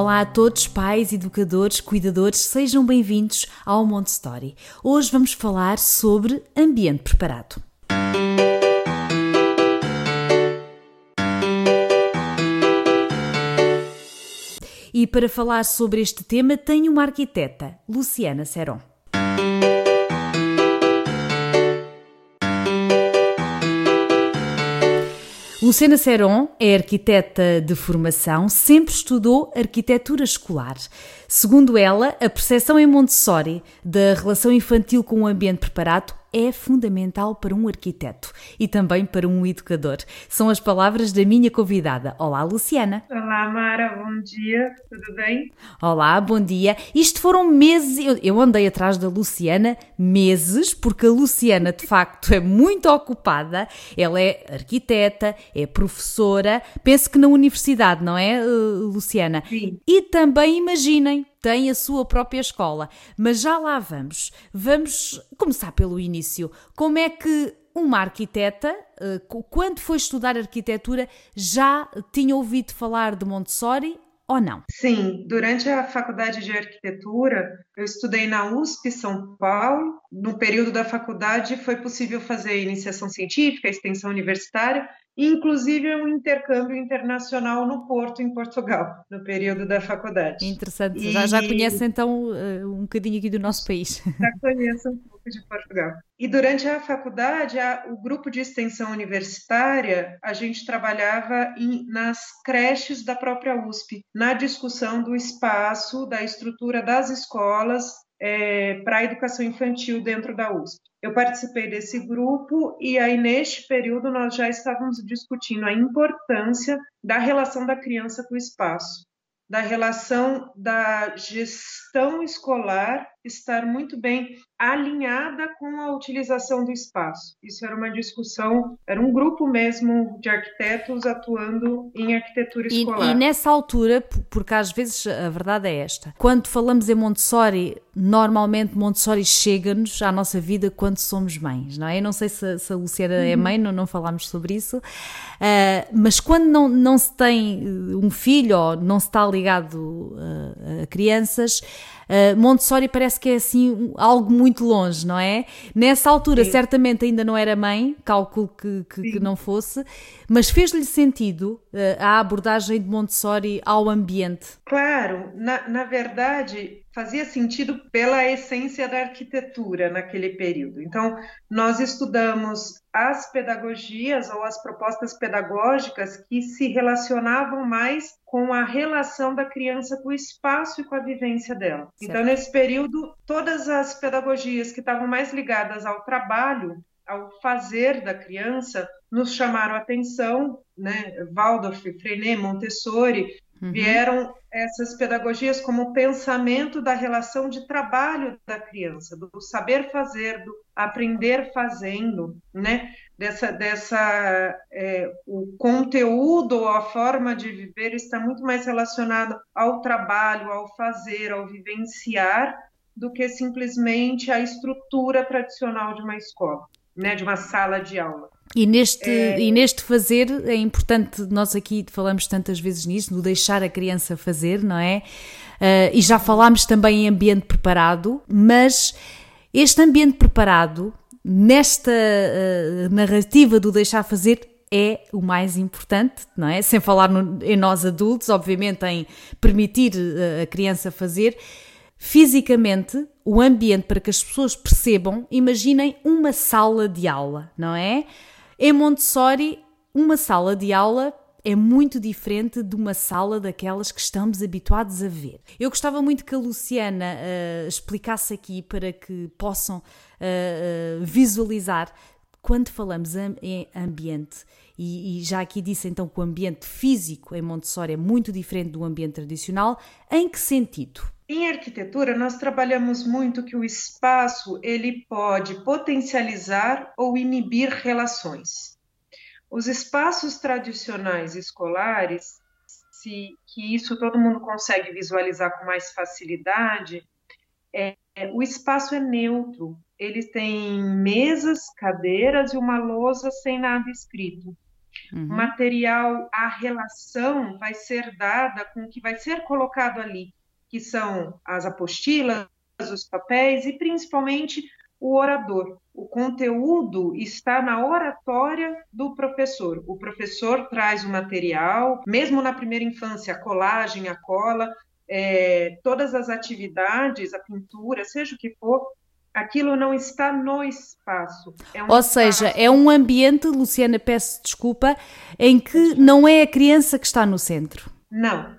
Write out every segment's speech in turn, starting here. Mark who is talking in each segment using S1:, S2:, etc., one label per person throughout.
S1: Olá a todos, pais, educadores, cuidadores, sejam bem-vindos ao Montessori. Hoje vamos falar sobre ambiente preparado. E para falar sobre este tema, tenho uma arquiteta, Luciana Seron. Luciana Seron é arquiteta de formação, sempre estudou arquitetura escolar. Segundo ela, a percepção em Montessori da relação infantil com o ambiente preparado é fundamental para um arquiteto e também para um educador. São as palavras da minha convidada. Olá, Luciana.
S2: Olá, Mara, bom dia, tudo bem?
S1: Olá, bom dia. Isto foram meses, eu, eu andei atrás da Luciana meses, porque a Luciana de facto é muito ocupada. Ela é arquiteta, é professora, penso que na universidade, não é, eh, Luciana?
S2: Sim.
S1: E também imaginem, tem a sua própria escola. Mas já lá vamos. Vamos começar pelo início. Como é que uma arquiteta, eh, quando foi estudar arquitetura, já tinha ouvido falar de Montessori ou não?
S2: Sim, durante a faculdade de arquitetura, eu estudei na USP São Paulo. No período da faculdade foi possível fazer iniciação científica, extensão universitária, inclusive um intercâmbio internacional no Porto, em Portugal, no período da faculdade.
S1: Interessante, e... já, já conhece então eh, um bocadinho aqui do nosso país.
S2: Já conheço um pouco de Portugal. E durante a faculdade, a, o grupo de extensão universitária, a gente trabalhava em, nas creches da própria USP, na discussão do espaço, da estrutura das escolas é, para a educação infantil dentro da USP. Eu participei desse grupo e aí neste período nós já estávamos discutindo a importância da relação da criança com o espaço, da relação da gestão escolar estar muito bem alinhada com a utilização do espaço. Isso era uma discussão, era um grupo mesmo de arquitetos atuando em arquitetura escolar.
S1: E, e nessa altura, porque às vezes a verdade é esta, quando falamos em Montessori, normalmente Montessori chega-nos à nossa vida quando somos mães, não é? Eu não sei se, se a Luciana é uhum. é mãe, não, não falámos sobre isso, uh, mas quando não, não se tem um filho ou não se está ligado uh, a crianças, uh, Montessori parece que é assim algo muito longe, não é? Nessa altura, Sim. certamente ainda não era mãe, cálculo que, que, que não fosse, mas fez-lhe sentido uh, a abordagem de Montessori ao ambiente?
S2: Claro, na, na verdade, fazia sentido pela essência da arquitetura naquele período. Então, nós estudamos as pedagogias ou as propostas pedagógicas que se relacionavam mais com a relação da criança com o espaço e com a vivência dela. Certo. Então, nesse período, todas as pedagogias que estavam mais ligadas ao trabalho, ao fazer da criança, nos chamaram a atenção, né? Waldorf, Freinet, Montessori, Uhum. Vieram essas pedagogias como pensamento da relação de trabalho da criança, do saber fazer, do aprender fazendo, né? Dessa, dessa é, o conteúdo, a forma de viver está muito mais relacionado ao trabalho, ao fazer, ao vivenciar, do que simplesmente a estrutura tradicional de uma escola, né? De uma sala de aula.
S1: E neste, é... e neste fazer é importante, nós aqui falamos tantas vezes nisso, no deixar a criança fazer, não é? Uh, e já falámos também em ambiente preparado, mas este ambiente preparado, nesta uh, narrativa do deixar fazer, é o mais importante, não é? Sem falar no, em nós adultos, obviamente, em permitir uh, a criança fazer. Fisicamente, o ambiente para que as pessoas percebam, imaginem uma sala de aula, não é? Em Montessori, uma sala de aula é muito diferente de uma sala daquelas que estamos habituados a ver. Eu gostava muito que a Luciana uh, explicasse aqui para que possam uh, uh, visualizar quando falamos em ambiente, e, e, já aqui disse então que o ambiente físico em Montessori é muito diferente do ambiente tradicional, em que sentido?
S2: Em arquitetura, nós trabalhamos muito que o espaço ele pode potencializar ou inibir relações. Os espaços tradicionais escolares, se, que isso todo mundo consegue visualizar com mais facilidade, é, é, o espaço é neutro. Ele tem mesas, cadeiras e uma lousa sem nada escrito. Uhum. Material, a relação vai ser dada com o que vai ser colocado ali, que são as apostilas, os papéis e principalmente o orador. O conteúdo está na oratória do professor. O professor traz o material, mesmo na primeira infância, a colagem, a cola, é, todas as atividades, a pintura, seja o que for, aquilo não está no espaço.
S1: É um Ou seja, espaço. é um ambiente, Luciana, peço desculpa, em que não é a criança que está no centro.
S2: Não.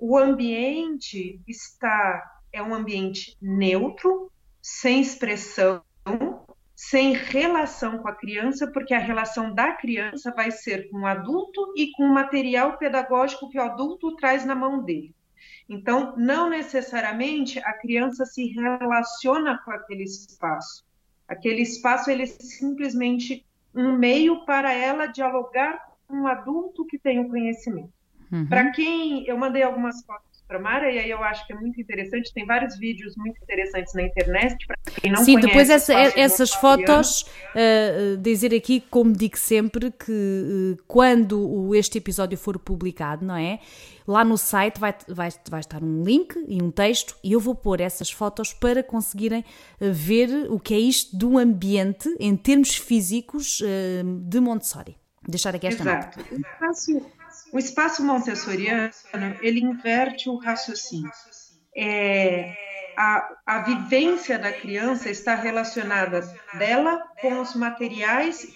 S2: O ambiente está é um ambiente neutro, sem expressão, sem relação com a criança, porque a relação da criança vai ser com o adulto e com o material pedagógico que o adulto traz na mão dele. Então, não necessariamente a criança se relaciona com aquele espaço. Aquele espaço ele é simplesmente um meio para ela dialogar com um adulto que tem o conhecimento. Uhum. Para quem eu mandei algumas fotos para Mara, e aí eu acho que é muito interessante, tem vários vídeos muito interessantes na internet, para quem não
S1: Sim, conhece, depois essa, essas fotos, uh, dizer aqui, como digo sempre, que uh, quando este episódio for publicado, não é? Lá no site vai, vai, vai estar um link e um texto, e eu vou pôr essas fotos para conseguirem ver o que é isto do ambiente, em termos físicos, de Montessori. Deixar aqui esta Exato.
S2: nota. O espaço montessoriano, ele inverte o raciocínio. É, a, a vivência da criança está relacionada dela com os materiais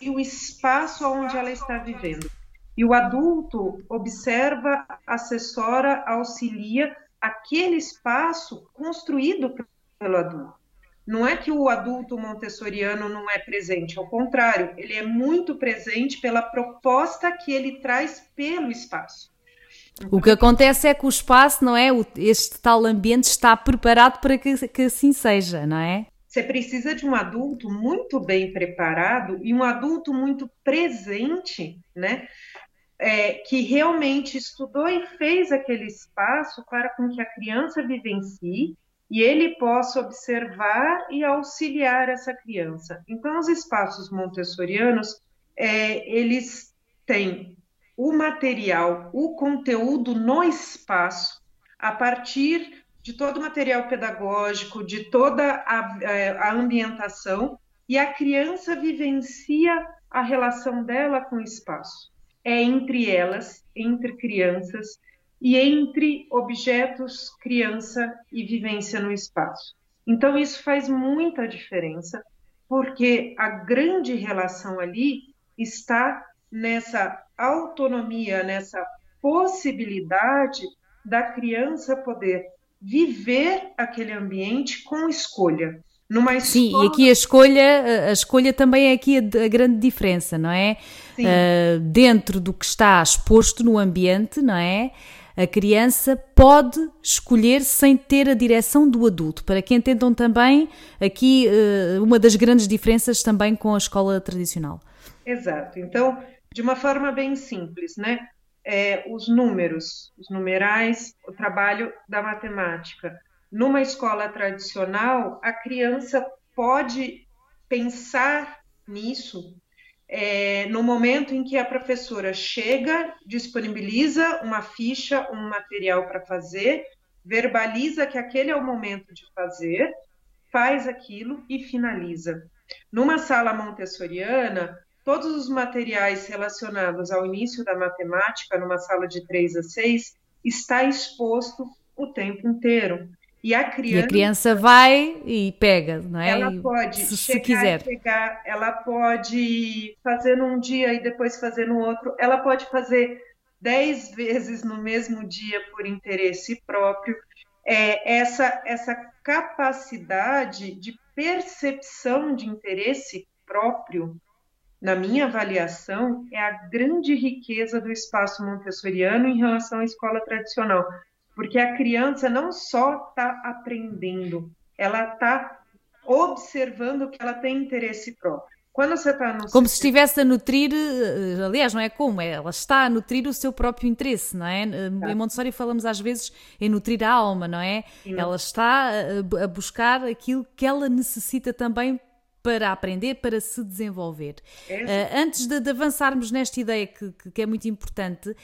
S2: e o espaço onde ela está vivendo. E o adulto observa, assessora, auxilia aquele espaço construído pelo adulto. Não é que o adulto montessoriano não é presente, ao contrário, ele é muito presente pela proposta que ele traz pelo espaço.
S1: O que acontece é que o espaço, não é? Este tal ambiente está preparado para que, que assim seja, não é?
S2: Você precisa de um adulto muito bem preparado e um adulto muito presente, né? É, que realmente estudou e fez aquele espaço para com que a criança vivencie e ele possa observar e auxiliar essa criança. Então, os espaços montessorianos, é, eles têm o material, o conteúdo no espaço, a partir de todo o material pedagógico, de toda a, é, a ambientação, e a criança vivencia a relação dela com o espaço. É entre elas, entre crianças, e entre objetos, criança e vivência no espaço. Então, isso faz muita diferença, porque a grande relação ali está nessa autonomia, nessa possibilidade da criança poder viver aquele ambiente com escolha.
S1: Numa Sim, e aqui a escolha, a escolha também é aqui a, a grande diferença, não é? Uh, dentro do que está exposto no ambiente, não é? A criança pode escolher sem ter a direção do adulto, para que entendam também aqui eh, uma das grandes diferenças também com a escola tradicional.
S2: Exato. Então, de uma forma bem simples, né? É, os números, os numerais, o trabalho da matemática. Numa escola tradicional, a criança pode pensar nisso é, no momento em que a professora chega, disponibiliza uma ficha, um material para fazer, verbaliza que aquele é o momento de fazer, faz aquilo e finaliza. Numa sala montessoriana, todos os materiais relacionados ao início da matemática, numa sala de 3 a 6, está exposto o tempo inteiro.
S1: E a criança, e a criança vai e pega, não é?
S2: Ela pode se, se quiser. pegar, ela pode fazer num dia e depois fazer no outro, ela pode fazer dez vezes no mesmo dia por interesse próprio. É, essa, essa capacidade de percepção de interesse próprio, na minha avaliação, é a grande riqueza do espaço montessoriano em relação à escola tradicional porque a criança não só está aprendendo, ela está observando que ela tem interesse próprio. Quando você está no
S1: como se estivesse a nutrir, eh, aliás, não é como, é, ela está a nutrir o seu próprio interesse, não é? Em Montessori falamos às vezes em nutrir a alma, não é? Sim. Ela está a buscar aquilo que ela necessita também para aprender, para se desenvolver. É. Uh, antes de, de, avançarmos nesta ideia que, que, é muito importante,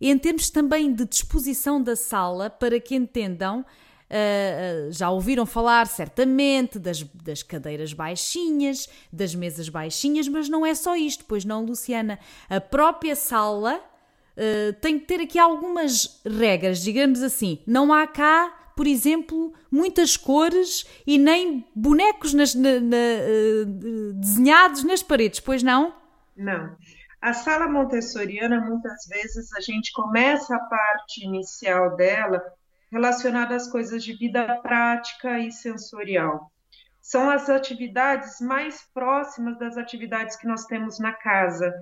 S1: em termos também de disposição da sala, para que entendam Uh, já ouviram falar certamente das, das cadeiras baixinhas, das mesas baixinhas, mas não é só isto, pois não, Luciana? A própria sala uh, tem que ter aqui algumas regras, digamos assim. Não há cá, por exemplo, muitas cores e nem bonecos nas, na, na, desenhados nas paredes, pois não?
S2: Não. A sala montessoriana, muitas vezes, a gente começa a parte inicial dela relacionada às coisas de vida prática e sensorial. São as atividades mais próximas das atividades que nós temos na casa,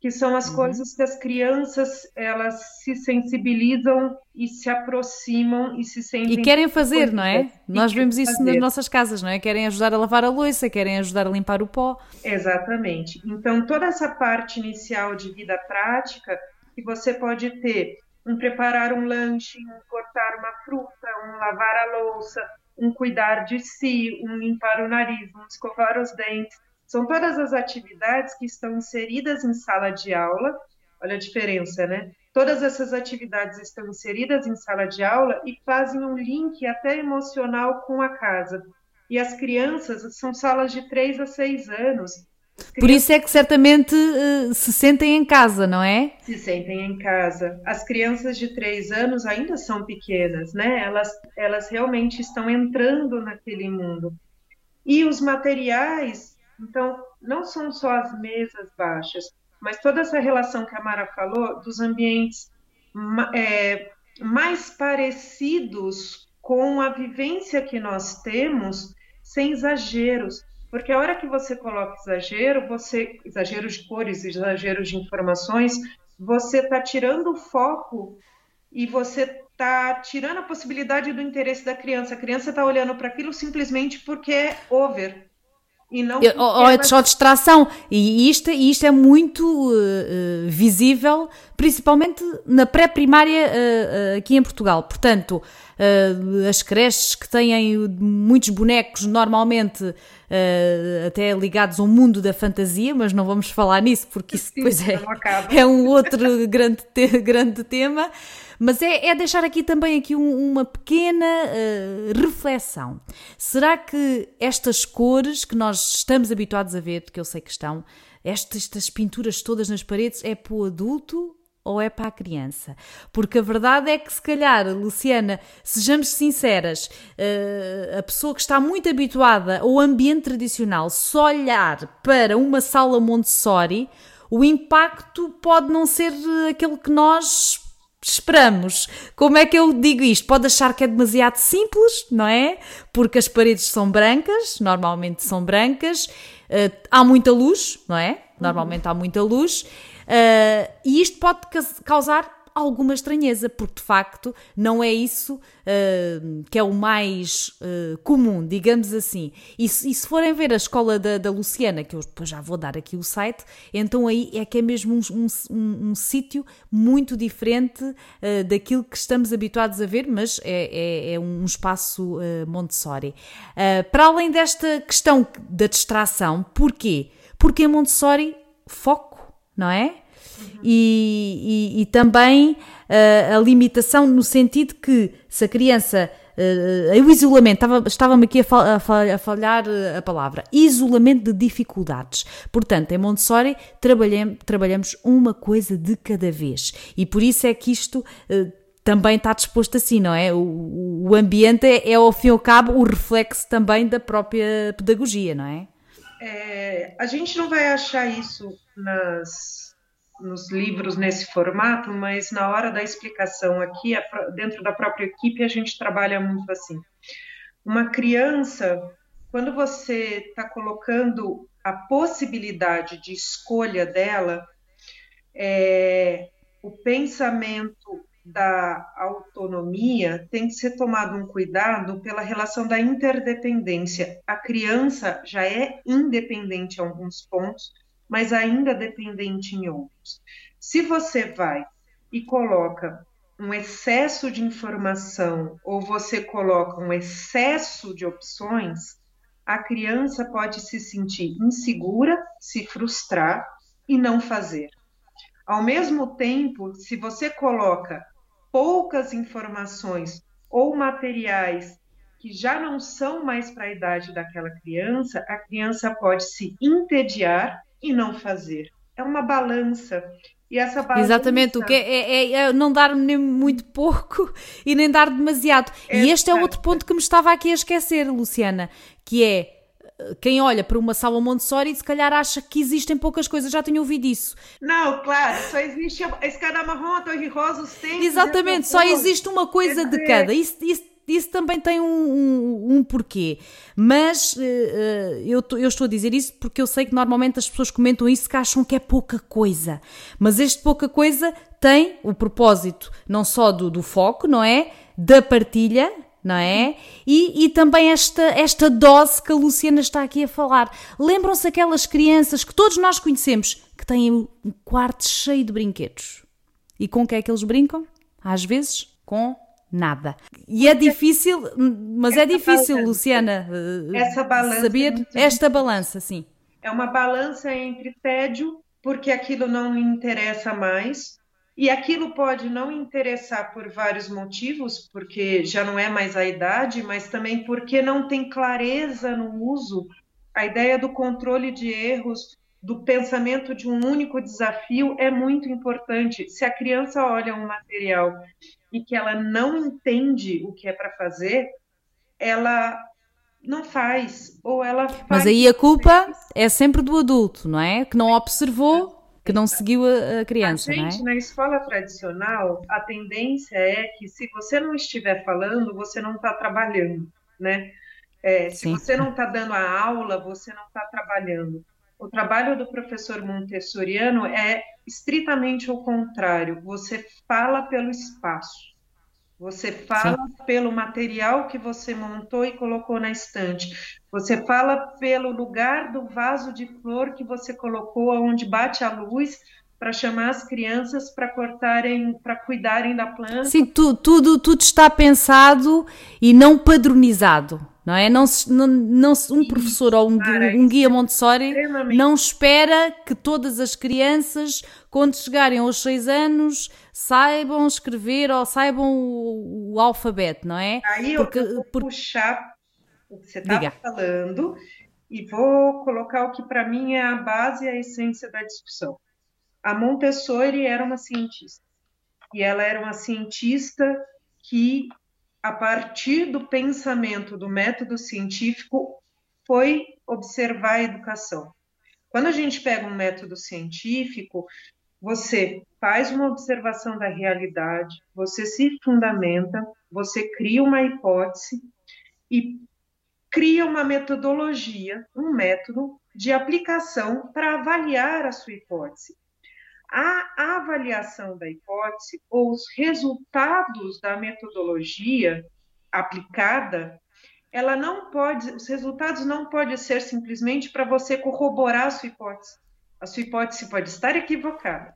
S2: que são as uhum. coisas que as crianças elas se sensibilizam e se aproximam e se sentem
S1: e querem fazer, não é? Nós vemos isso fazer. nas nossas casas, não é? Querem ajudar a lavar a louça, querem ajudar a limpar o pó.
S2: Exatamente. Então toda essa parte inicial de vida prática que você pode ter um preparar um lanche, um cortar uma fruta, um lavar a louça, um cuidar de si, um limpar o nariz, um escovar os dentes. São todas as atividades que estão inseridas em sala de aula. Olha a diferença, né? Todas essas atividades estão inseridas em sala de aula e fazem um link até emocional com a casa. E as crianças são salas de 3 a 6 anos.
S1: Por isso é que certamente uh, se sentem em casa, não é?
S2: Se sentem em casa. As crianças de três anos ainda são pequenas, né? Elas, elas realmente estão entrando naquele mundo. E os materiais, então, não são só as mesas baixas, mas toda essa relação que a Mara falou dos ambientes é, mais parecidos com a vivência que nós temos, sem exageros porque a hora que você coloca exagero, você exagero de cores, exagero de informações, você está tirando o foco e você está tirando a possibilidade do interesse da criança. A criança está olhando para aquilo simplesmente porque é over.
S1: E não ou é só distração. E isto, isto é muito uh, visível, principalmente na pré-primária uh, aqui em Portugal. Portanto, as creches que têm muitos bonecos, normalmente até ligados ao mundo da fantasia, mas não vamos falar nisso porque isso depois é, é um outro grande, te, grande tema. Mas é, é deixar aqui também aqui um, uma pequena uh, reflexão. Será que estas cores que nós estamos habituados a ver, que eu sei que estão, estas, estas pinturas todas nas paredes, é para o adulto ou é para a criança? Porque a verdade é que, se calhar, Luciana, sejamos sinceras, uh, a pessoa que está muito habituada ao ambiente tradicional, se olhar para uma sala Montessori, o impacto pode não ser aquele que nós esperamos. Como é que eu digo isto? Pode achar que é demasiado simples, não é? Porque as paredes são brancas, normalmente são brancas, uh, há muita luz, não é? Normalmente há muita luz, uh, e isto pode causar alguma estranheza, porque de facto não é isso uh, que é o mais uh, comum, digamos assim. E se, e se, forem ver a escola da, da, Luciana, que eu depois já vou dar aqui o site, então aí é que é mesmo um, um, um, um sítio muito diferente uh, daquilo que estamos habituados a ver, mas é, é, é um espaço Montessori. para além desta questão da distração, porquê? Porque em Montessori foco, não é? E, e, e, também uh, a limitação no sentido que se a criança uh, o isolamento, estava-me aqui a, fal, a, falhar a palavra, isolamento de dificuldades. Portanto, em Montessori trabalhamos, trabalhamos uma coisa de cada vez e por isso é que isto uh, também está disposto assim, não é? O, o ambiente é, é, ao fim e ao cabo, o reflexo também da própria pedagogia, não é?
S2: é a gente não vai achar isso nas nos livros nesse formato, mas na hora da explicação aqui, dentro da própria equipe, a gente trabalha muito assim. Uma criança, quando você está colocando a possibilidade de escolha dela, é, o pensamento da autonomia, tem que ser tomado um cuidado pela relação da interdependência. A criança já é independente em alguns pontos, mas ainda dependente em outros. Se você vai e coloca um excesso de informação ou você coloca um excesso de opções, a criança pode se sentir insegura, se frustrar e não fazer. Ao mesmo tempo, se você coloca poucas informações ou materiais que já não são mais para a idade daquela criança, a criança pode se entediar e não fazer. É uma balança. E essa balança...
S1: Exatamente, o que é, é, é, não dar nem muito pouco e nem dar demasiado. E este é outro ponto que me estava aqui a esquecer, Luciana, que é quem olha para uma sala Montessori se calhar acha que existem poucas coisas, já tenho ouvido isso.
S2: Não, claro, só existe a escada marrom, a torre rosa, os tempos.
S1: Exatamente, só existe uma coisa de cada. Isso, isso, isso também tem um, um, um porquê. Mas uh, eu, eu, estou a dizer isso porque eu sei que normalmente as pessoas comentam isso que acham que é pouca coisa. Mas este pouca coisa tem o propósito não só do, do foco, não é? Da partilha, não é? E, e, também esta, esta dose que a Luciana está aqui a falar. Lembram-se aquelas crianças que todos nós conhecemos que têm um quarto cheio de brinquedos. E com o que é que eles brincam? Às vezes com nada. E é difícil, mas é difícil, balança, Luciana, eh, essa balança saber é esta balança, sim.
S2: É uma balança entre tédio, porque aquilo não me interessa mais, e aquilo pode não interessar por vários motivos, porque já não é mais a idade, mas também porque não tem clareza no uso. A ideia do controle de erros, do pensamento de um único desafio é muito importante. Se a criança olha um material e que ela não entende o que é para fazer, ela não faz, ou ela faz.
S1: Mas aí a culpa é sempre do adulto, não é? Que não observou que não seguiu a, criança,
S2: a gente,
S1: não
S2: é? na escola tradicional, a tendência é que se você não estiver falando, você não está trabalhando, né? É, se Sim. você não está dando a aula, você não está trabalhando. O trabalho do professor montessoriano é estritamente o contrário. Você fala pelo espaço. Você fala Sim. pelo material que você montou e colocou na estante. Você fala pelo lugar do vaso de flor que você colocou, onde bate a luz, para chamar as crianças para cortarem, para cuidarem da planta.
S1: Sim, tu, tudo, tudo está pensado e não padronizado não é? Não, não, não um professor ou um, um guia Montessori não espera que todas as crianças, quando chegarem aos seis anos, saibam escrever ou saibam o, o alfabeto, não é?
S2: Aí porque, eu vou porque... puxar o que você estava falando e vou colocar o que para mim é a base e a essência da discussão. A Montessori era uma cientista e ela era uma cientista que a partir do pensamento do método científico, foi observar a educação. Quando a gente pega um método científico, você faz uma observação da realidade, você se fundamenta, você cria uma hipótese e cria uma metodologia, um método de aplicação para avaliar a sua hipótese a avaliação da hipótese ou os resultados da metodologia aplicada, ela não pode, os resultados não podem ser simplesmente para você corroborar a sua hipótese. A sua hipótese pode estar equivocada.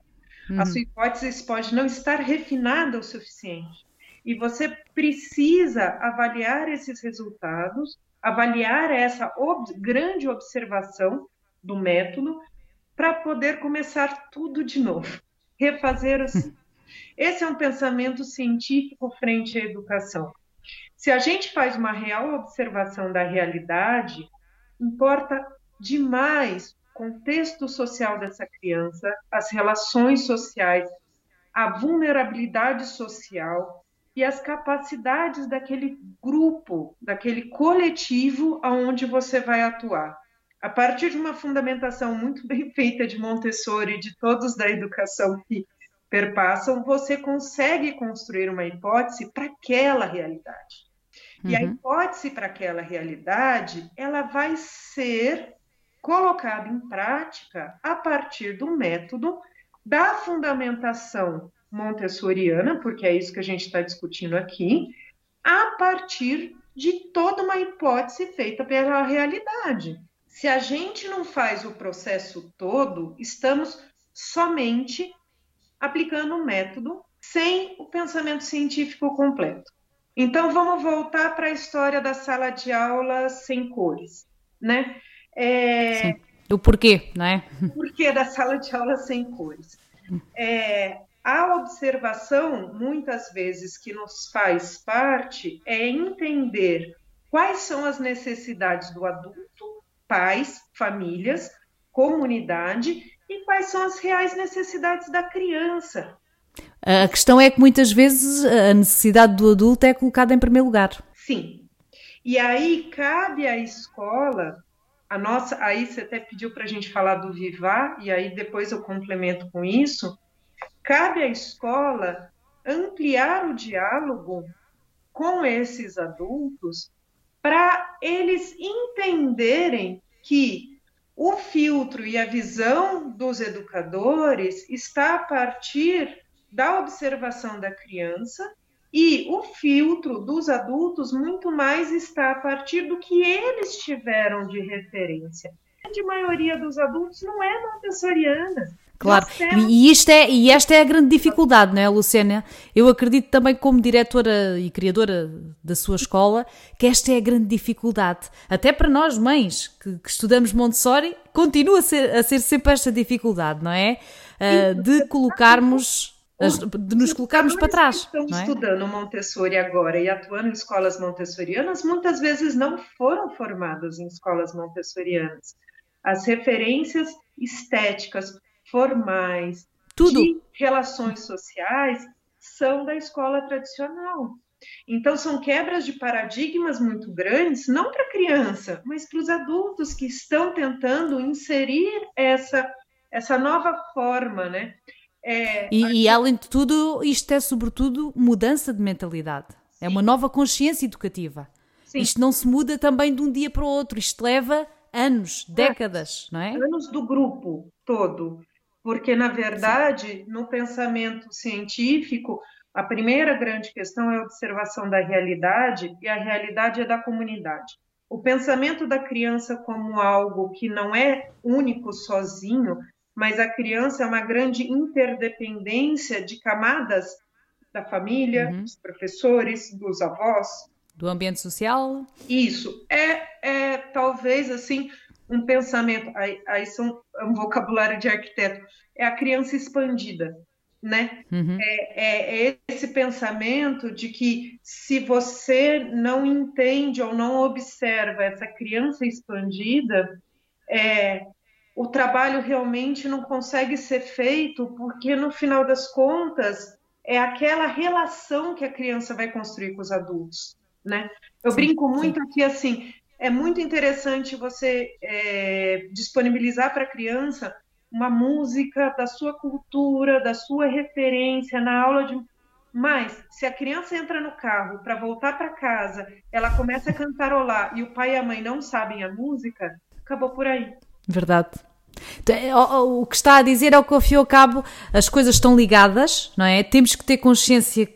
S2: Uhum. A sua hipótese pode não estar refinada o suficiente. E você precisa avaliar esses resultados, avaliar essa ob grande observação do método para poder começar tudo de novo, refazer assim. Esse é um pensamento científico frente à educação. Se a gente faz uma real observação da realidade, importa demais o contexto social dessa criança, as relações sociais, a vulnerabilidade social e as capacidades daquele grupo, daquele coletivo aonde você vai atuar a partir de uma fundamentação muito bem feita de Montessori e de todos da educação que perpassam, você consegue construir uma hipótese para aquela realidade. Uhum. E a uhum. hipótese para aquela realidade, ela vai ser colocada em prática a partir do método da fundamentação montessoriana, porque é isso que a gente está discutindo aqui, a partir de toda uma hipótese feita pela realidade. Se a gente não faz o processo todo, estamos somente aplicando um método sem o pensamento científico completo. Então vamos voltar para a história da sala de aula sem cores, né?
S1: É... O porquê, não é?
S2: O porquê da sala de aula sem cores. É, a observação, muitas vezes, que nos faz parte é entender quais são as necessidades do adulto, pais, famílias, comunidade e quais são as reais necessidades da criança.
S1: A questão é que muitas vezes a necessidade do adulto é colocada em primeiro lugar.
S2: Sim. E aí cabe à escola, a nossa, aí você até pediu para a gente falar do Vivar, e aí depois eu complemento com isso. Cabe à escola ampliar o diálogo com esses adultos para eles entenderem que o filtro e a visão dos educadores está a partir da observação da criança e o filtro dos adultos muito mais está a partir do que eles tiveram de referência. A grande maioria dos adultos não é montessoriana.
S1: Claro, e, isto é, e esta é a grande dificuldade, não é, Luciana? Eu acredito também, como diretora e criadora da sua escola, que esta é a grande dificuldade. Até para nós, mães, que, que estudamos Montessori, continua a ser, a ser sempre esta dificuldade, não é? Uh, de colocarmos de nos colocarmos para trás.
S2: estão é? estudando Montessori agora e atuando em escolas montessorianas, muitas vezes não foram formadas em escolas montessorianas. As referências estéticas, formais, Tudo. de relações sociais, são da escola tradicional. Então, são quebras de paradigmas muito grandes, não para a criança, mas para os adultos que estão tentando inserir essa, essa nova forma, né?
S1: É, e, e, além de tudo, isto é sobretudo mudança de mentalidade. Sim. É uma nova consciência educativa. Sim. Isto não se muda também de um dia para o outro. Isto leva anos, décadas, não é?
S2: Anos do grupo todo. Porque, na verdade, no pensamento científico, a primeira grande questão é a observação da realidade e a realidade é da comunidade. O pensamento da criança como algo que não é único sozinho mas a criança é uma grande interdependência de camadas da família, uhum. dos professores, dos avós.
S1: Do ambiente social?
S2: Isso. É, é talvez assim um pensamento, aí, aí são é um vocabulário de arquiteto, é a criança expandida, né? Uhum. É, é, é, esse pensamento de que se você não entende ou não observa essa criança expandida, é, o trabalho realmente não consegue ser feito porque no final das contas é aquela relação que a criança vai construir com os adultos, né? Eu sim, brinco muito sim. aqui assim, é muito interessante você é, disponibilizar para a criança uma música da sua cultura, da sua referência na aula de mas se a criança entra no carro para voltar para casa, ela começa a cantarolar e o pai e a mãe não sabem a música, acabou por aí.
S1: Verdade. Então, é, o que está a dizer é o que ao fim e ao cabo as coisas estão ligadas, não é? Temos que ter consciência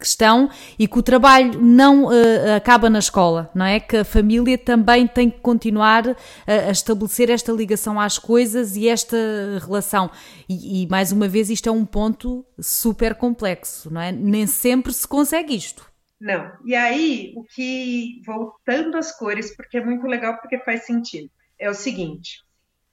S1: que estão e que o trabalho não uh, acaba na escola, não é? Que a família também tem que continuar a, a estabelecer esta ligação às coisas e esta relação. E, e, mais uma vez isto é um ponto super complexo, não é? Nem sempre se consegue isto.
S2: Não. E aí, o que voltando às cores, porque é muito legal porque faz sentido. É o seguinte,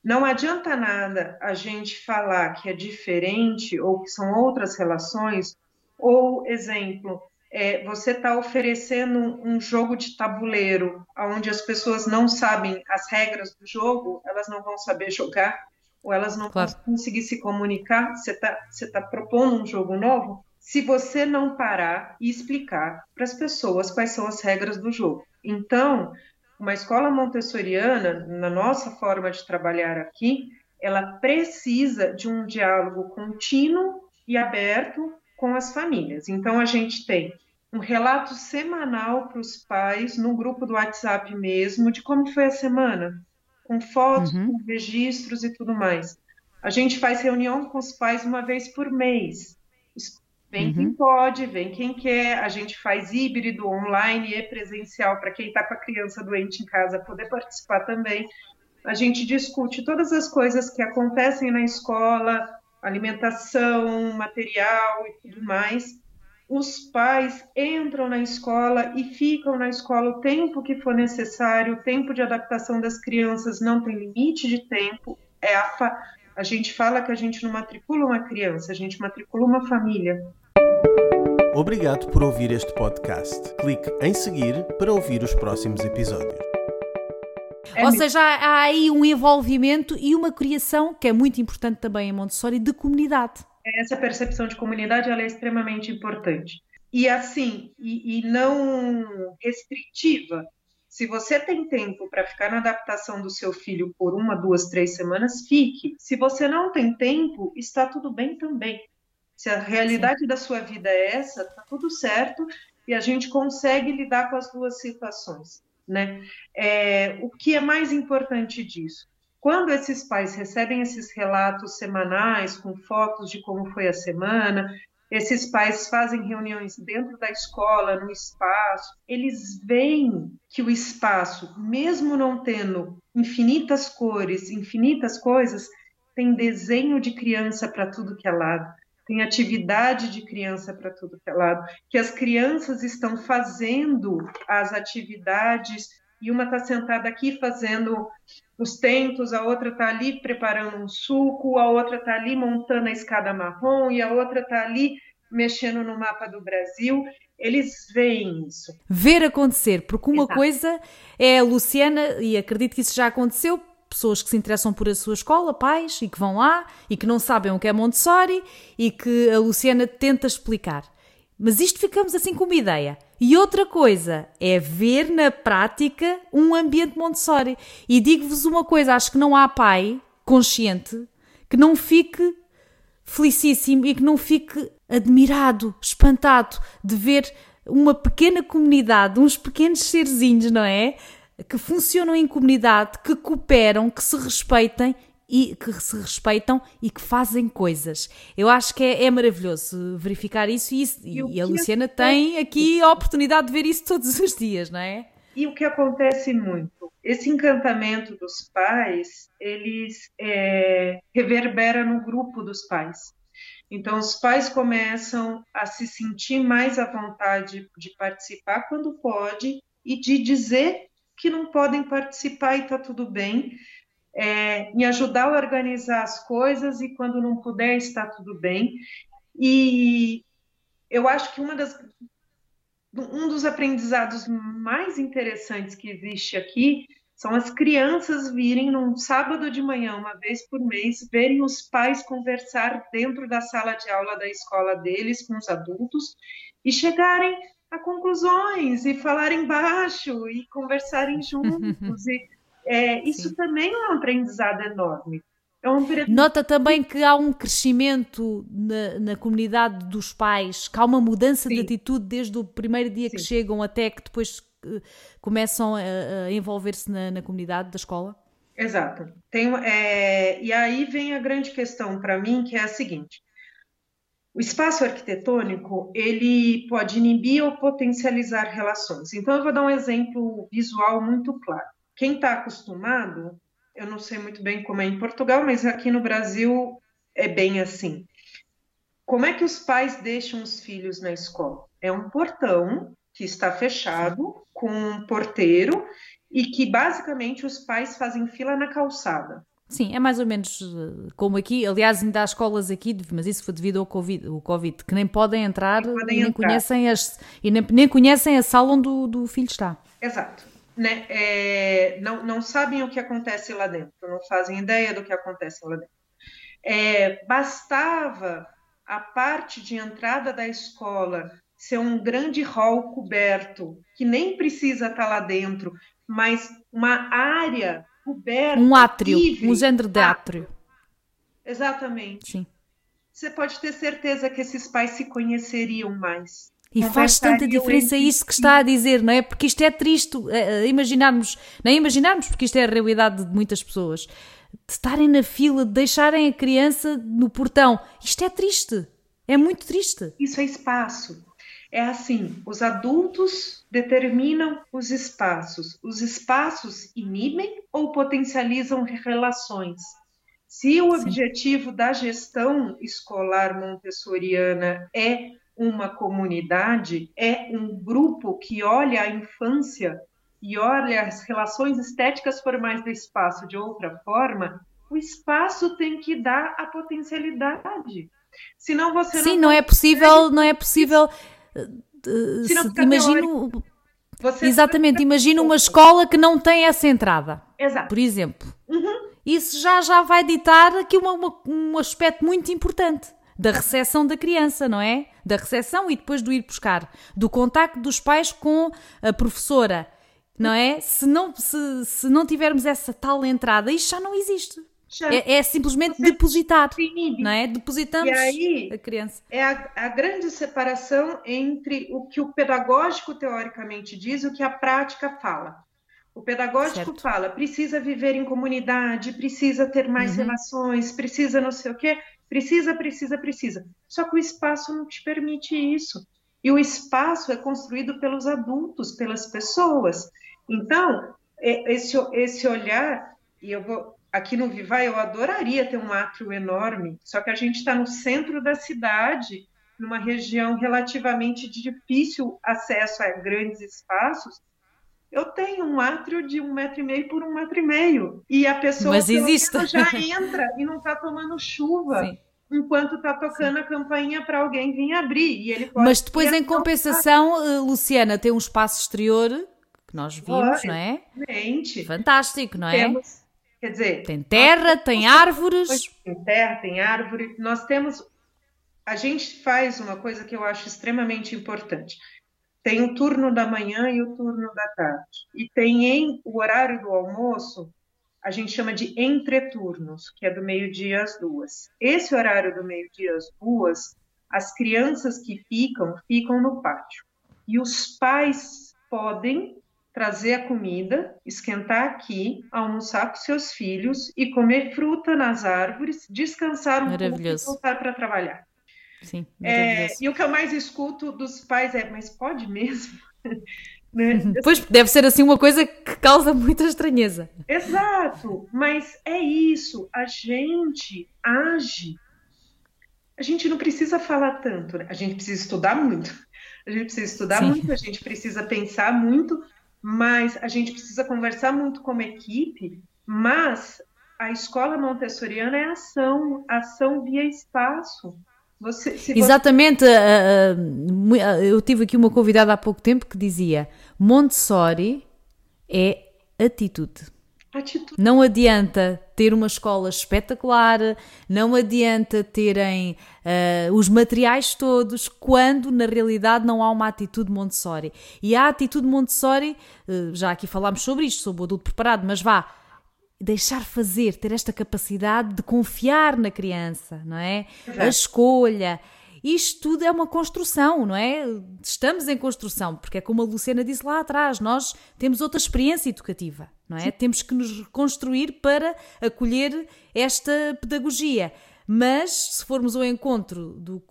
S2: não adianta nada a gente falar que é diferente ou que são outras relações, ou, exemplo, é, você está oferecendo um jogo de tabuleiro onde as pessoas não sabem as regras do jogo, elas não vão saber jogar, ou elas não claro. vão conseguir se comunicar. Você está você tá propondo um jogo novo? Se você não parar e explicar para as pessoas quais são as regras do jogo. Então, uma escola montessoriana, na nossa forma de trabalhar aqui, ela precisa de um diálogo contínuo e aberto com as famílias. Então, a gente tem um relato semanal para os pais no grupo do WhatsApp mesmo de como foi a semana, com fotos, uhum. com registros e tudo mais. A gente faz reunião com os pais uma vez por mês. Vem uhum. quem pode, vem quem quer. A gente faz híbrido, online e presencial para quem está com a criança doente em casa poder participar também. A gente discute todas as coisas que acontecem na escola, alimentação, material e tudo mais. Os pais entram na escola e ficam na escola o tempo que for necessário, o tempo de adaptação das crianças não tem limite de tempo. É a, fa... a gente fala que a gente não matricula uma criança, a gente matricula uma família.
S3: Obrigado por ouvir este podcast. Clique em seguir para ouvir os próximos episódios.
S1: É Ou seja, há, aí um envolvimento e uma criação, que é muito importante também em Montessori, de comunidade.
S2: Essa percepção de comunidade é extremamente importante. E assim, e, e não restritiva. Se você tem tempo para ficar na adaptação do seu filho por uma, duas, três semanas, fique. Se você não tem tempo, está tudo bem também. Se a realidade Sim. da sua vida é essa, está tudo certo e a gente consegue lidar com as duas situações. Né? É, o que é mais importante disso? Quando esses pais recebem esses relatos semanais com fotos de como foi a semana, esses pais fazem reuniões dentro da escola, no espaço, eles veem que o espaço, mesmo não tendo infinitas cores, infinitas coisas, tem desenho de criança para tudo que é lado, tem atividade de criança para tudo que é lado, que as crianças estão fazendo as atividades e uma está sentada aqui fazendo os tentos, a outra está ali preparando um suco, a outra está ali montando a escada marrom e a outra está ali mexendo no mapa do Brasil. Eles veem isso.
S1: Ver acontecer, porque uma Exato. coisa é a Luciana, e acredito que isso já aconteceu, pessoas que se interessam por a sua escola, pais, e que vão lá e que não sabem o que é Montessori e que a Luciana tenta explicar. Mas isto ficamos assim com uma ideia. E outra coisa é ver na prática um ambiente Montessori. E digo-vos uma coisa: acho que não há pai consciente que não fique felicíssimo e que não fique admirado, espantado de ver uma pequena comunidade, uns pequenos serzinhos, não é? Que funcionam em comunidade, que cooperam, que se respeitem e que se respeitam e que fazem coisas. Eu acho que é, é maravilhoso verificar isso e, isso, e, e a Luciana tem aqui a oportunidade de ver isso todos os dias, não é?
S2: E o que acontece muito, esse encantamento dos pais, eles é, reverbera no grupo dos pais. Então, os pais começam a se sentir mais à vontade de participar quando pode e de dizer que não podem participar e está tudo bem, é, em ajudar a organizar as coisas e quando não puder está tudo bem. E eu acho que uma das, um dos aprendizados mais interessantes que existe aqui são as crianças virem num sábado de manhã, uma vez por mês, verem os pais conversar dentro da sala de aula da escola deles com os adultos e chegarem a conclusões e falarem baixo e conversarem juntos e é, isso Sim. também é um aprendizado enorme. É um
S1: Nota também que há um crescimento na, na, comunidade dos pais, que há uma mudança Sim. de atitude desde o primeiro dia Sim. que chegam até que depois uh, começam a, a envolver-se na, na, comunidade da escola?
S2: Exato. Tem, é, e aí vem a grande questão para mim, que é a seguinte: o espaço arquitetônico ele pode inibir ou potencializar relações. Então, eu vou dar um exemplo visual muito claro. Quem está acostumado, eu não sei muito bem como é em Portugal, mas aqui no Brasil é bem assim. Como é que os pais deixam os filhos na escola? É um portão que está fechado com um porteiro e que basicamente os pais fazem fila na calçada.
S1: Sim, é mais ou menos eh, como aqui. Aliás, ainda há escolas aqui, mas isso foi devido ao Covid, o COVID que nem podem entrar, podem nem, entrar. Conhecem as, e nem, nem conhecem a sala onde o do filho está.
S2: Exato né, é, não, não sabem o que acontece lá dentro, não fazem ideia do que acontece lá dentro. É, bastava a parte de entrada da escola ser um grande hall coberto, que nem precisa estar lá dentro, mas uma área coberta.
S1: Um átrio, livre, um género de átrio.
S2: Exatamente.
S1: Sim.
S2: Você pode ter certeza que esses pais se conheceriam mais.
S1: E faz tanta diferença isso que está a dizer, não é? Porque isto é triste, uh, imaginarmos, nem imaginarmos, porque isto é a realidade de muitas pessoas. de estarem na fila, de deixarem a criança no portão. Isto é triste. É muito triste.
S2: Isso é espaço. É assim, os adultos determinam os espaços. Os espaços inibem ou potencializam relações. Se o Sim. objetivo da gestão escolar montessoriana é uma comunidade, é um grupo que olha a infância e olha as relações estéticas formais do espaço de outra forma, o espaço tem que dar a potencialidade. Senão você
S1: Sim, não, não é possível, não é possível uh, imagino Exatamente, imagina uma escola que não tem essa entrada.
S2: Exato.
S1: Por exemplo. Uhum. Isso já, já vai ditar aqui uma, uma, um aspecto muito importante da recepção da criança, não é? Da recepção e depois do ir buscar, do contacto dos pais com a professora, não é? Se não, se, se não tivermos essa tal entrada, isto já não existe. É, é, simplesmente Você depositar, não é? Depositamos aí, a criança.
S2: É a, a, grande separação entre o que o pedagógico teoricamente diz e o que a prática fala. O pedagógico certo. fala, precisa viver em comunidade, precisa ter mais uhum. relações, precisa não sei o quê, precisa, precisa, precisa. Só que o espaço não te permite isso. E o espaço é construído pelos adultos, pelas pessoas. Então, é, esse, esse olhar, e eu vou, aqui no Vivai eu adoraria ter um átrio enorme, só que a gente está no centro da cidade, numa região relativamente de difícil acesso a grandes espaços. Eu tenho um átrio de um metro e meio por um metro e meio. E a pessoa
S1: Mas existe.
S2: já entra e não está tomando chuva. Sim enquanto está tocando Sim. a campainha para alguém vir abrir. E ele
S1: Mas depois, em compensação, eh, Luciana, tem um espaço exterior que nós vimos, não é?
S2: Excelente.
S1: Fantástico, não é?
S2: Temos, Quer dizer,
S1: tem terra, tem árvores.
S2: Tem terra, tem árvore. Nós temos. A gente faz uma coisa que eu acho extremamente importante. Tem o turno da manhã e o turno da tarde. E tem em o horário do almoço, a gente chama de entreturnos, que é do meio-dia às duas. Esse horário do meio-dia às duas, as crianças que ficam, ficam no pátio. E os pais podem trazer a comida, esquentar aqui, almoçar com seus filhos e comer fruta nas árvores, descansar um pouco e voltar para trabalhar.
S1: Sim,
S2: é, e o que eu mais escuto dos pais é, mas pode mesmo?
S1: né? Pois deve ser assim uma coisa que causa muita estranheza.
S2: Exato, mas é isso, a gente age. A gente não precisa falar tanto, né? a gente precisa estudar muito. A gente precisa estudar Sim. muito, a gente precisa pensar muito, mas a gente precisa conversar muito como equipe, mas a escola montessoriana é ação, ação via espaço.
S1: Você, Exatamente, você... eu tive aqui uma convidada há pouco tempo que dizia Montessori é atitude.
S2: Atitude.
S1: Não adianta ter uma escola espetacular, não adianta terem uh, os materiais todos, quando na realidade não há uma atitude Montessori. E a atitude Montessori, uh, já aqui falámos sobre isto, sobre o adulto preparado, mas vá, deixar fazer, ter esta capacidade de confiar na criança, não é? A escolha. Isto tudo é uma construção, não é? Estamos em construção, porque é como a Luciana disse lá atrás, nós temos outra experiência educativa, não é? Sim. Temos que nos reconstruir para acolher esta pedagogia. Mas, se formos ao encontro do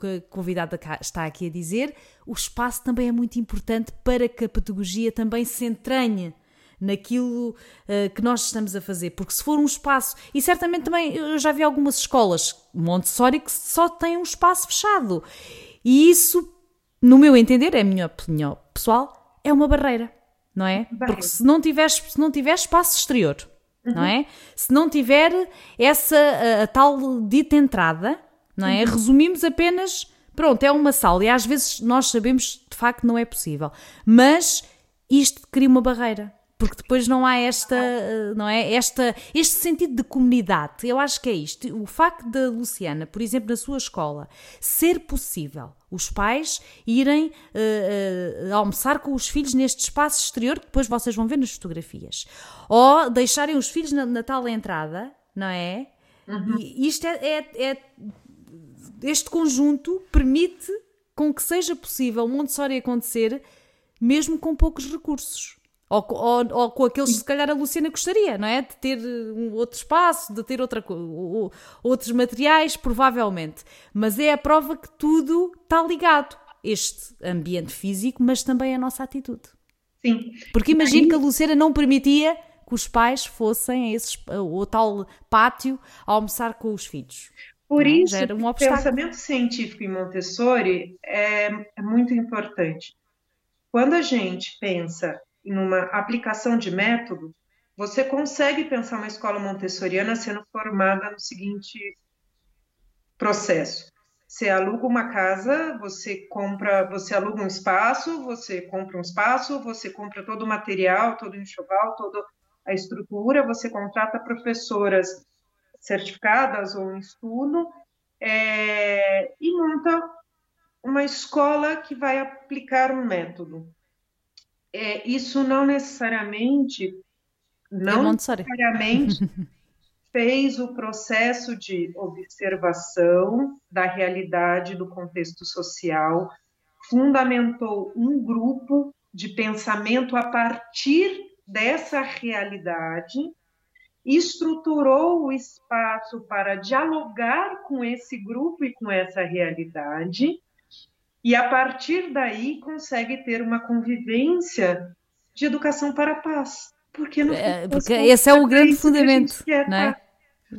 S1: que a convidada está aqui a dizer, o espaço também é muito importante para que a pedagogia também se entranhe naquilo uh, que nós estamos a fazer. Porque se for um espaço, e certamente também eu já vi algumas escolas Montessori que só têm um espaço fechado. E isso, no meu entender, é a minha opinião pessoal, é uma barreira, não é? Porque se não tiver, se não tiver espaço exterior, uhum. não é? Se não tiver essa a, a tal dita entrada, não é? Uhum. Resumimos apenas, pronto, é uma sala e às vezes nós sabemos de facto não é possível, mas isto cria uma barreira porque depois não há esta, eh, não é? Esta, este sentido de comunidade. Eu acho que é isto. O facto da Luciana, por exemplo, na sua escola, ser possível os pais irem uh, uh, almoçar com os filhos neste espaço exterior que depois vocês vão ver nas fotografias, ou deixarem os filhos na, na tal entrada, não é? Uhum. E isto é, é, é, este conjunto permite com que seja possível Montessori acontecer mesmo com poucos recursos. Ou, ou, ou, com aqueles que se calhar a Luciana gostaria, não é? De ter um outro espaço, de ter outra, outros materiais, provavelmente. Mas é a prova que tudo está ligado. Este ambiente físico, mas também a nossa atitude.
S2: Sim.
S1: Porque imagino que a Luciana não permitia que os pais fossem a esses, o tal pátio a almoçar com os filhos.
S2: Por não, isso, um o pensamento científico em Montessori é, é muito importante. Quando a gente pensa em uma aplicação de método, você consegue pensar uma escola montessoriana sendo formada no seguinte processo. Você aluga uma casa, você compra, você aluga um espaço, você compra um espaço, você compra todo o material, todo o enxoval, toda a estrutura, você contrata professoras certificadas ou em estudo é, e monta uma escola que vai aplicar um método é, isso não necessariamente não necessariamente fez o processo de observação da realidade do contexto social, fundamentou um grupo de pensamento a partir dessa realidade, estruturou o espaço para dialogar com esse grupo e com essa realidade e a partir daí consegue ter uma convivência de educação para a paz. Porque, no
S1: é, porque esse é o grande fundamento, não é?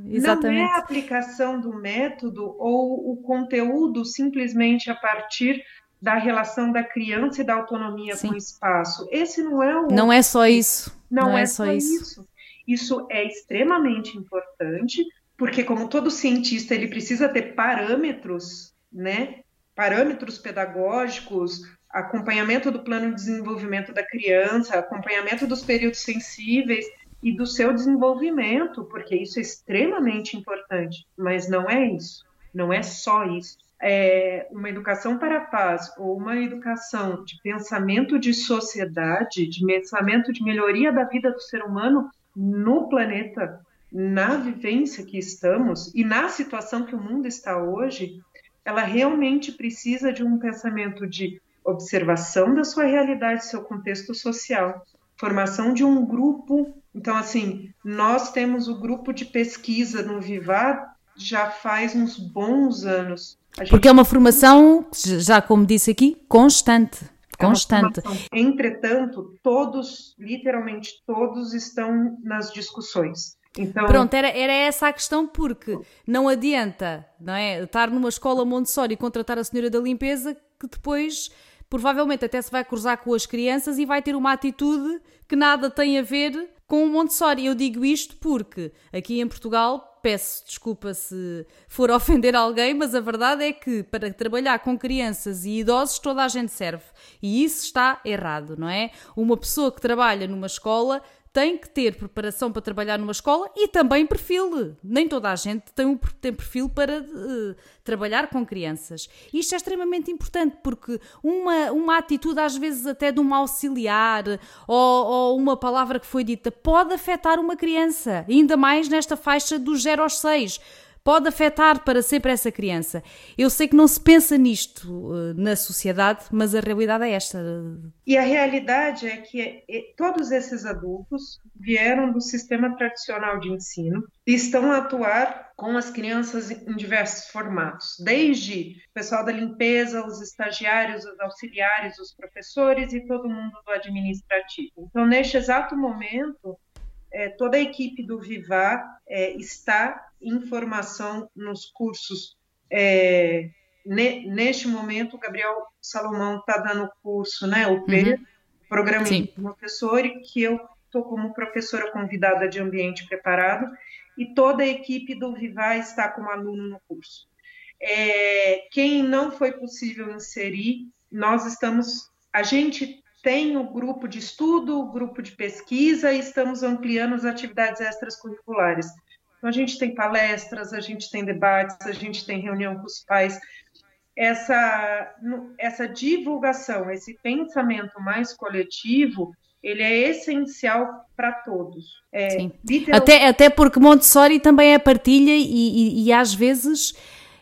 S2: Exatamente. Não é a aplicação do método ou o conteúdo simplesmente a partir da relação da criança e da autonomia Sim. com o espaço. Esse não é o.
S1: Não é só isso.
S2: Não, não é, é, só isso. isso. Isso é extremamente importante, porque, como todo cientista, ele precisa ter parâmetros, né? Parâmetros pedagógicos, acompanhamento do plano de desenvolvimento da criança, acompanhamento dos períodos sensíveis e do seu desenvolvimento, porque isso é extremamente importante, mas não é isso, não é só isso. É uma educação para a paz ou uma educação de pensamento de sociedade, de pensamento de melhoria da vida do ser humano no planeta, na vivência que estamos e na situação que o mundo está hoje, ela realmente precisa de um pensamento de observação da sua realidade, seu contexto social, formação de um grupo. Então, assim, nós temos o grupo de pesquisa no Vivar já faz uns bons anos.
S1: Gente... Porque é uma formação, já como disse aqui, constante. É constante.
S2: É Entretanto, todos, literalmente todos, estão nas discussões. Então...
S1: Pronto, era, era essa a questão, porque não adianta não é, estar numa escola Montessori e contratar a senhora da limpeza que depois provavelmente até se vai cruzar com as crianças e vai ter uma atitude que nada tem a ver com o Montessori. Eu digo isto porque aqui em Portugal, peço desculpa se for ofender alguém, mas a verdade é que para trabalhar com crianças e idosos toda a gente serve. E isso está errado, não é? Uma pessoa que trabalha numa escola tem que ter preparação para trabalhar numa escola e também perfil. Nem toda a gente tem, um, tem perfil para uh, trabalhar com crianças. Isto é extremamente importante porque uma, uma atitude, às vezes até de um auxiliar ou, ou uma palavra que foi dita, pode afetar uma criança, ainda mais nesta faixa dos 0 aos 6 pode afetar para sempre essa criança. Eu sei que não se pensa nisto uh, na sociedade, mas a realidade é esta.
S2: E a realidade é que todos esses adultos vieram do sistema tradicional de ensino e estão a atuar com as crianças em diversos formatos, desde o pessoal da limpeza, os estagiários, os auxiliares, os professores e todo mundo do administrativo. Então, neste exato momento, é, toda a equipe do Vivar é, está em formação nos cursos. É, ne, neste momento, o Gabriel Salomão está dando curso, né, o P, uhum. Programa Sim. de Professor, e que eu estou como professora convidada de ambiente preparado, e toda a equipe do Vivar está como aluno no curso. É, quem não foi possível inserir, nós estamos, a gente tem o grupo de estudo, o grupo de pesquisa e estamos ampliando as atividades extracurriculares. Então, a gente tem palestras, a gente tem debates, a gente tem reunião com os pais. Essa, essa divulgação, esse pensamento mais coletivo, ele é essencial para todos. É,
S1: até, até porque Montessori também é partilha e, e, e às vezes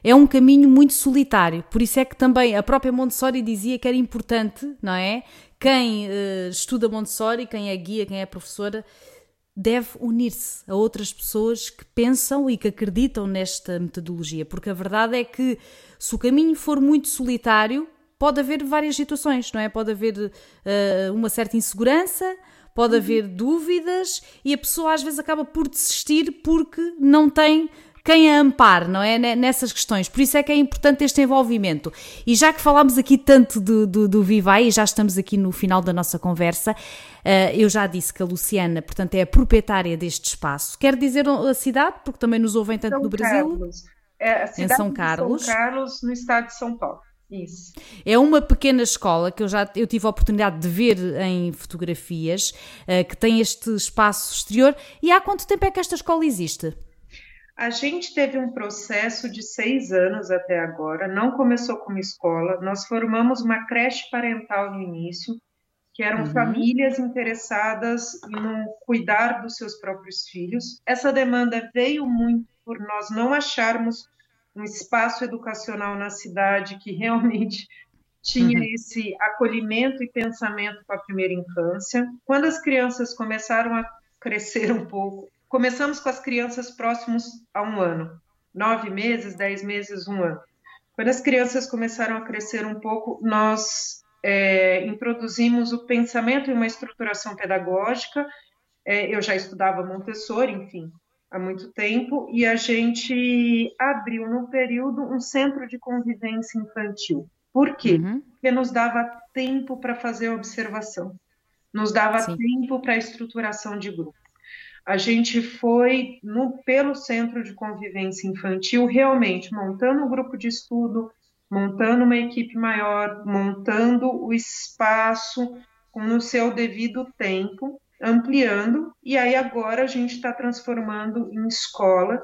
S1: é um caminho muito solitário. Por isso é que também a própria Montessori dizia que era importante, não é? Quem uh, estuda Montessori, quem é guia, quem é professora, deve unir-se a outras pessoas que pensam e que acreditam nesta metodologia, porque a verdade é que se o caminho for muito solitário, pode haver várias situações, não é? Pode haver uh, uma certa insegurança, pode uhum. haver dúvidas e a pessoa às vezes acaba por desistir porque não tem quem a ampare, não é? Nessas questões. Por isso é que é importante este envolvimento. E já que falámos aqui tanto do, do, do Vivai e já estamos aqui no final da nossa conversa, uh, eu já disse que a Luciana, portanto, é a proprietária deste espaço. Quer dizer a cidade, porque também nos ouvem tanto São no Brasil?
S2: Carlos. É a cidade em São Carlos. São Carlos, no estado de São Paulo. Isso.
S1: É uma pequena escola que eu já eu tive a oportunidade de ver em fotografias, uh, que tem este espaço exterior. E há quanto tempo é que esta escola existe?
S2: A gente teve um processo de seis anos até agora, não começou como escola. Nós formamos uma creche parental no início, que eram uhum. famílias interessadas em cuidar dos seus próprios filhos. Essa demanda veio muito por nós não acharmos um espaço educacional na cidade que realmente tinha uhum. esse acolhimento e pensamento para a primeira infância. Quando as crianças começaram a crescer um pouco, começamos com as crianças próximos a um ano, nove meses, dez meses, um ano. Quando as crianças começaram a crescer um pouco, nós é, introduzimos o pensamento e uma estruturação pedagógica. É, eu já estudava Montessori, enfim, há muito tempo, e a gente abriu no período um centro de convivência infantil. Por quê? Uhum. Porque nos dava tempo para fazer observação, nos dava Sim. tempo para estruturação de grupo. A gente foi no, pelo centro de convivência infantil, realmente montando um grupo de estudo, montando uma equipe maior, montando o espaço no seu devido tempo, ampliando, e aí agora a gente está transformando em escola.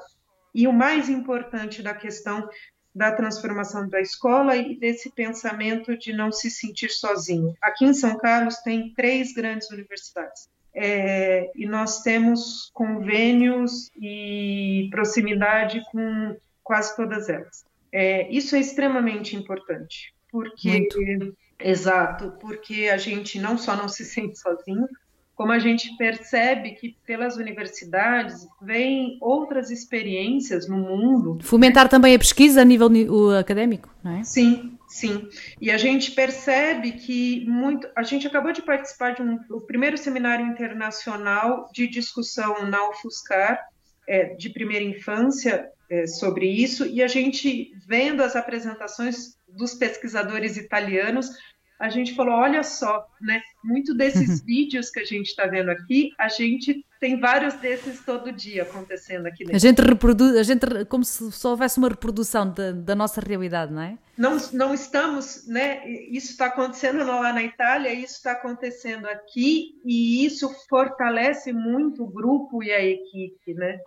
S2: E o mais importante da questão da transformação da escola e desse pensamento de não se sentir sozinho. Aqui em São Carlos tem três grandes universidades. É, e nós temos convênios e proximidade com quase todas elas. É, isso é extremamente importante, porque Muito. exato, porque a gente não só não se sente sozinho, como a gente percebe que pelas universidades vêm outras experiências no mundo.
S1: Fomentar também a pesquisa a nível acadêmico, não é?
S2: Sim, sim. E a gente percebe que muito. A gente acabou de participar de um o primeiro seminário internacional de discussão na UFSCar é, de primeira infância é, sobre isso, e a gente vendo as apresentações dos pesquisadores italianos, a gente falou, olha só, né? Muito desses uhum. vídeos que a gente está vendo aqui, a gente tem vários desses todo dia acontecendo aqui dentro.
S1: A gente reproduz, a gente como se só houvesse uma reprodução da, da nossa realidade, não é?
S2: Não, não estamos, né? Isso está acontecendo lá na Itália, isso está acontecendo aqui e isso fortalece muito o grupo e a equipe, né?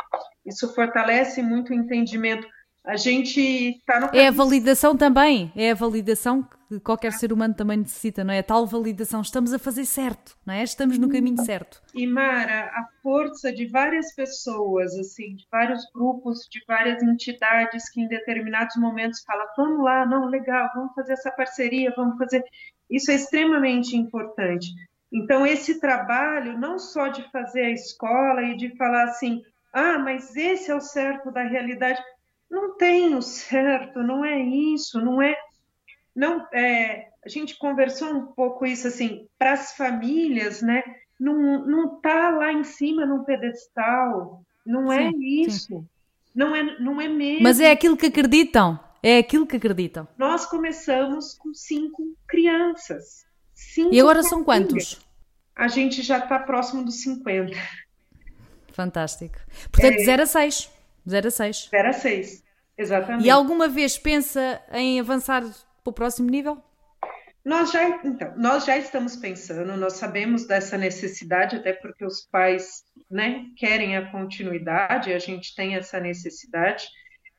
S2: Isso fortalece muito o entendimento a gente está no
S1: É a validação também, é a validação que qualquer ser humano também necessita, não é? A tal validação, estamos a fazer certo, não é? Estamos no caminho certo.
S2: E Mara, a força de várias pessoas, assim, de vários grupos, de várias entidades que em determinados momentos falam, vamos lá, não, legal, vamos fazer essa parceria, vamos fazer. Isso é extremamente importante. Então, esse trabalho, não só de fazer a escola e de falar assim, ah, mas esse é o certo da realidade não tem o certo, não é isso, não é. Não, é, a gente conversou um pouco isso assim, para as famílias, né? Não, não tá lá em cima num pedestal, não é sim, é isso. Sim. Não é, não é mesmo.
S1: Mas é aquilo que acreditam. É aquilo que acreditam.
S2: Nós começamos com cinco crianças. Cinco
S1: e agora são quantos?
S2: A gente já está próximo dos 50.
S1: Fantástico. Portanto, é... 0 a 6. 0 a 6.
S2: 0 a 6, exatamente.
S1: E alguma vez pensa em avançar para o próximo nível?
S2: Nós já, então, nós já estamos pensando, nós sabemos dessa necessidade, até porque os pais né, querem a continuidade, a gente tem essa necessidade.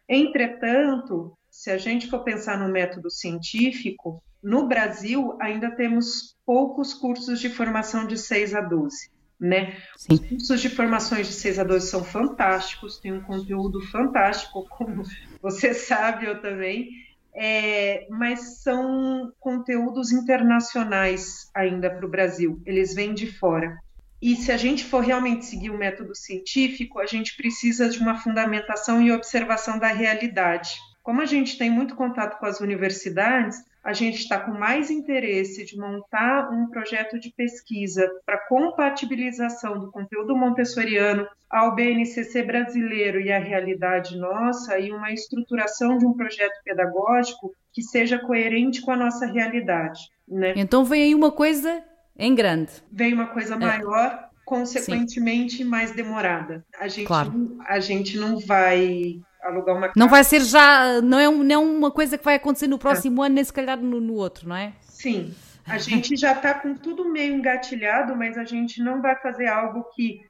S2: Entretanto, se a gente for pensar no método científico, no Brasil ainda temos poucos cursos de formação de 6 a 12. né? Sim. Os cursos de formações de 6 a 12 são fantásticos, tem um conteúdo fantástico, como você sabe, eu também, é, mas são conteúdos internacionais ainda para o Brasil, eles vêm de fora. E se a gente for realmente seguir o método científico, a gente precisa de uma fundamentação e observação da realidade. Como a gente tem muito contato com as universidades, a gente está com mais interesse de montar um projeto de pesquisa para compatibilização do conteúdo montessoriano ao BNCC brasileiro e à realidade nossa e uma estruturação de um projeto pedagógico que seja coerente com a nossa realidade. Né?
S1: Então vem aí uma coisa em grande.
S2: Vem uma coisa é. maior, consequentemente Sim. mais demorada. A gente, claro. a gente não vai alugar uma casa.
S1: Não vai ser já, não é, um, não é uma coisa que vai acontecer no próximo é. ano, nem se calhar no, no outro, não é?
S2: Sim. A gente já está com tudo meio engatilhado, mas a gente não vai fazer algo que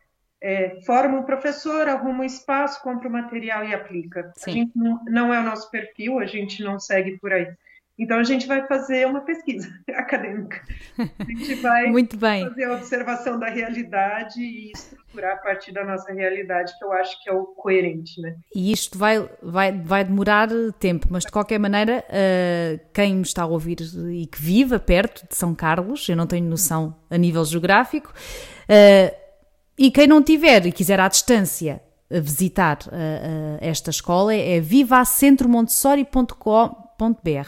S2: é, forma um professor, arruma um espaço, compra o material e aplica. Sim. A gente não, não é o nosso perfil, a gente não segue por aí. Então a gente vai fazer uma pesquisa acadêmica. A gente vai
S1: Muito bem.
S2: fazer a observação da realidade e estruturar a partir da nossa realidade, que eu acho que é o coerente, né?
S1: E isto vai, vai, vai demorar tempo, mas de qualquer maneira, uh, quem me está a ouvir e que viva perto de São Carlos, eu não tenho noção a nível geográfico, uh, e quem não tiver e quiser à distância visitar uh, esta escola é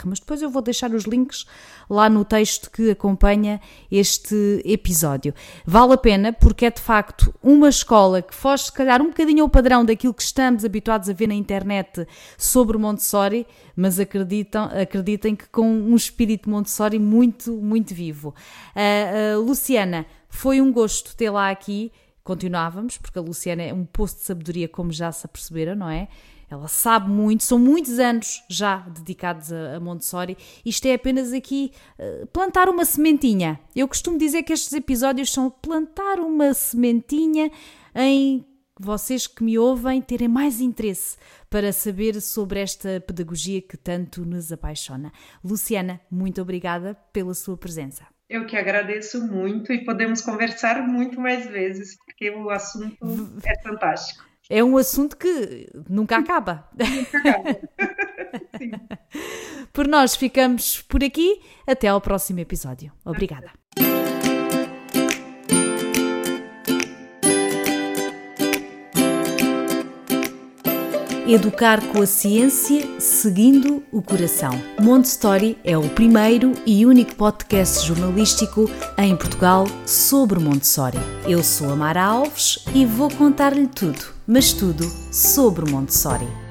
S1: mas depois eu vou deixar os links lá no texto que acompanha este episódio. Vale a pena porque é de facto uma escola que foge se calhar um bocadinho ao padrão daquilo que estamos habituados a ver na internet sobre Montessori, mas acreditam, acreditem que com um espírito Montessori muito, muito vivo. Uh, uh, Luciana, foi um gosto tê-la aqui. Continuávamos, porque a Luciana é um poço de sabedoria, como já se aperceberam, não é? Ela sabe muito, são muitos anos já dedicados a, a Montessori. Isto é apenas aqui uh, plantar uma sementinha. Eu costumo dizer que estes episódios são plantar uma sementinha em vocês que me ouvem terem mais interesse para saber sobre esta pedagogia que tanto nos apaixona. Luciana, muito obrigada pela sua presença.
S2: Eu que agradeço muito e podemos conversar muito mais vezes, porque o assunto é fantástico
S1: é um assunto que nunca acaba.
S2: Nunca acaba. Sim.
S1: Por nós ficamos por aqui. Até ao próximo episódio. Obrigada. Educar com a ciência, seguindo o coração. Montessori é o primeiro e único podcast jornalístico em Portugal sobre Montessori. Eu sou a Mara Alves e vou contar-lhe tudo, mas tudo sobre Montessori.